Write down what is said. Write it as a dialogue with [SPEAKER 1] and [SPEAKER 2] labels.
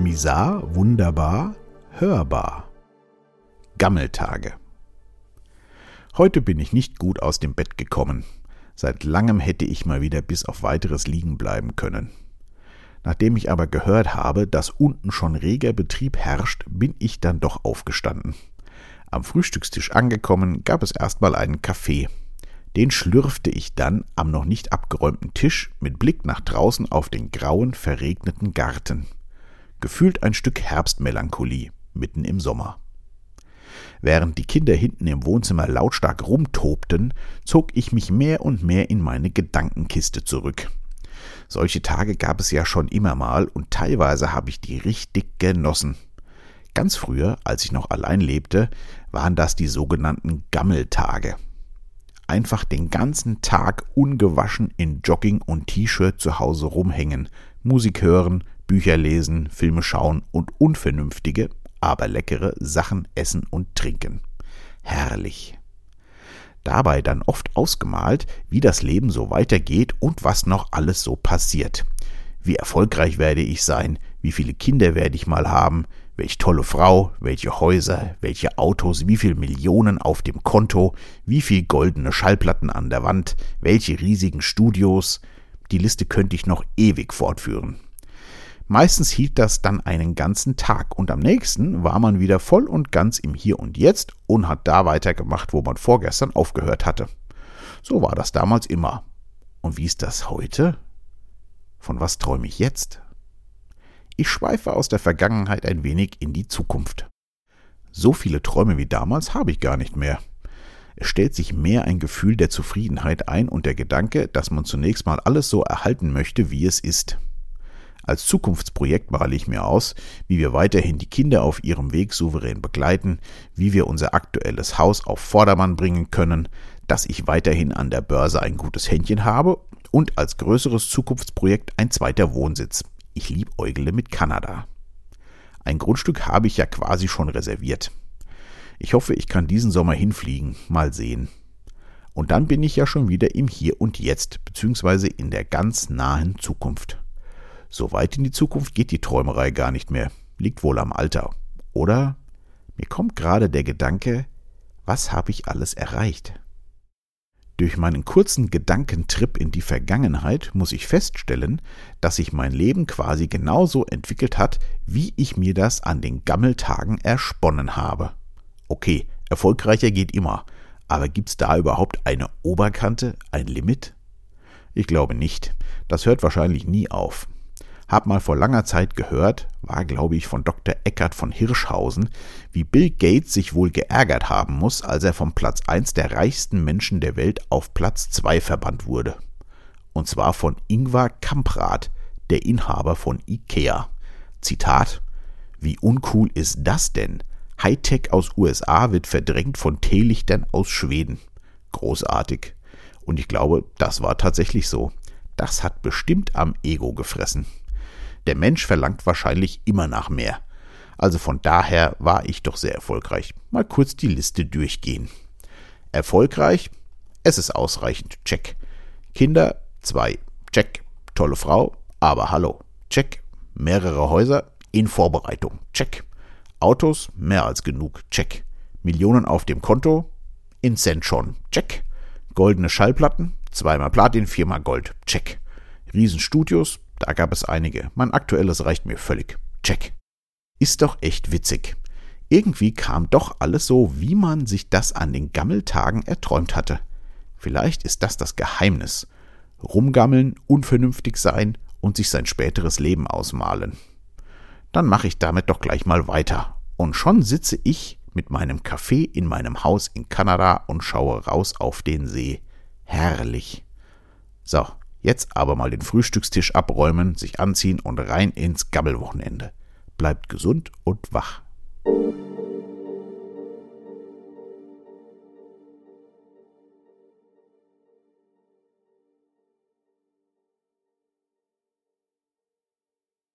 [SPEAKER 1] Misar, wunderbar, hörbar. Gammeltage. Heute bin ich nicht gut aus dem Bett gekommen. Seit langem hätte ich mal wieder bis auf weiteres liegen bleiben können. Nachdem ich aber gehört habe, dass unten schon reger Betrieb herrscht, bin ich dann doch aufgestanden. Am Frühstückstisch angekommen, gab es erstmal einen Kaffee. Den schlürfte ich dann am noch nicht abgeräumten Tisch mit Blick nach draußen auf den grauen, verregneten Garten. Gefühlt ein Stück Herbstmelancholie mitten im Sommer. Während die Kinder hinten im Wohnzimmer lautstark rumtobten, zog ich mich mehr und mehr in meine Gedankenkiste zurück. Solche Tage gab es ja schon immer mal und teilweise habe ich die richtig genossen. Ganz früher, als ich noch allein lebte, waren das die sogenannten Gammeltage. Einfach den ganzen Tag ungewaschen in Jogging und T-Shirt zu Hause rumhängen, Musik hören, Bücher lesen, Filme schauen und unvernünftige, aber leckere Sachen essen und trinken. Herrlich. Dabei dann oft ausgemalt, wie das Leben so weitergeht und was noch alles so passiert. Wie erfolgreich werde ich sein, wie viele Kinder werde ich mal haben, welch tolle Frau, welche Häuser, welche Autos, wie viel Millionen auf dem Konto, wie viel goldene Schallplatten an der Wand, welche riesigen Studios. Die Liste könnte ich noch ewig fortführen. Meistens hielt das dann einen ganzen Tag und am nächsten war man wieder voll und ganz im Hier und Jetzt und hat da weitergemacht, wo man vorgestern aufgehört hatte. So war das damals immer. Und wie ist das heute? Von was träume ich jetzt? Ich schweife aus der Vergangenheit ein wenig in die Zukunft. So viele Träume wie damals habe ich gar nicht mehr. Es stellt sich mehr ein Gefühl der Zufriedenheit ein und der Gedanke, dass man zunächst mal alles so erhalten möchte, wie es ist. Als Zukunftsprojekt male ich mir aus, wie wir weiterhin die Kinder auf ihrem Weg souverän begleiten, wie wir unser aktuelles Haus auf Vordermann bringen können, dass ich weiterhin an der Börse ein gutes Händchen habe und als größeres Zukunftsprojekt ein zweiter Wohnsitz. Ich liebäugle mit Kanada. Ein Grundstück habe ich ja quasi schon reserviert. Ich hoffe, ich kann diesen Sommer hinfliegen, mal sehen. Und dann bin ich ja schon wieder im Hier und Jetzt, beziehungsweise in der ganz nahen Zukunft. So weit in die Zukunft geht die Träumerei gar nicht mehr. Liegt wohl am Alter. Oder mir kommt gerade der Gedanke, was habe ich alles erreicht? Durch meinen kurzen Gedankentrip in die Vergangenheit muss ich feststellen, dass sich mein Leben quasi genauso entwickelt hat, wie ich mir das an den Gammeltagen ersponnen habe. Okay, erfolgreicher geht immer, aber gibt's da überhaupt eine Oberkante, ein Limit? Ich glaube nicht. Das hört wahrscheinlich nie auf. Hab mal vor langer Zeit gehört, war glaube ich von Dr. Eckert von Hirschhausen, wie Bill Gates sich wohl geärgert haben muss, als er vom Platz 1 der reichsten Menschen der Welt auf Platz 2 verbannt wurde. Und zwar von Ingvar Kamprad, der Inhaber von IKEA. Zitat Wie uncool ist das denn? Hightech aus USA wird verdrängt von Teelichtern aus Schweden. Großartig. Und ich glaube, das war tatsächlich so. Das hat bestimmt am Ego gefressen. Der Mensch verlangt wahrscheinlich immer nach mehr. Also von daher war ich doch sehr erfolgreich. Mal kurz die Liste durchgehen. Erfolgreich? Es ist ausreichend. Check. Kinder? Zwei. Check. Tolle Frau? Aber hallo. Check. Mehrere Häuser? In Vorbereitung. Check. Autos? Mehr als genug. Check. Millionen auf dem Konto? In Cent schon. Check. Goldene Schallplatten? Zweimal Platin, viermal Gold. Check. Riesenstudios? Da gab es einige. Mein aktuelles reicht mir völlig. Check. Ist doch echt witzig. Irgendwie kam doch alles so, wie man sich das an den Gammeltagen erträumt hatte. Vielleicht ist das das Geheimnis. Rumgammeln, unvernünftig sein und sich sein späteres Leben ausmalen. Dann mache ich damit doch gleich mal weiter. Und schon sitze ich mit meinem Kaffee in meinem Haus in Kanada und schaue raus auf den See. Herrlich. So, Jetzt aber mal den Frühstückstisch abräumen, sich anziehen und rein ins Gabbelwochenende. Bleibt gesund und wach.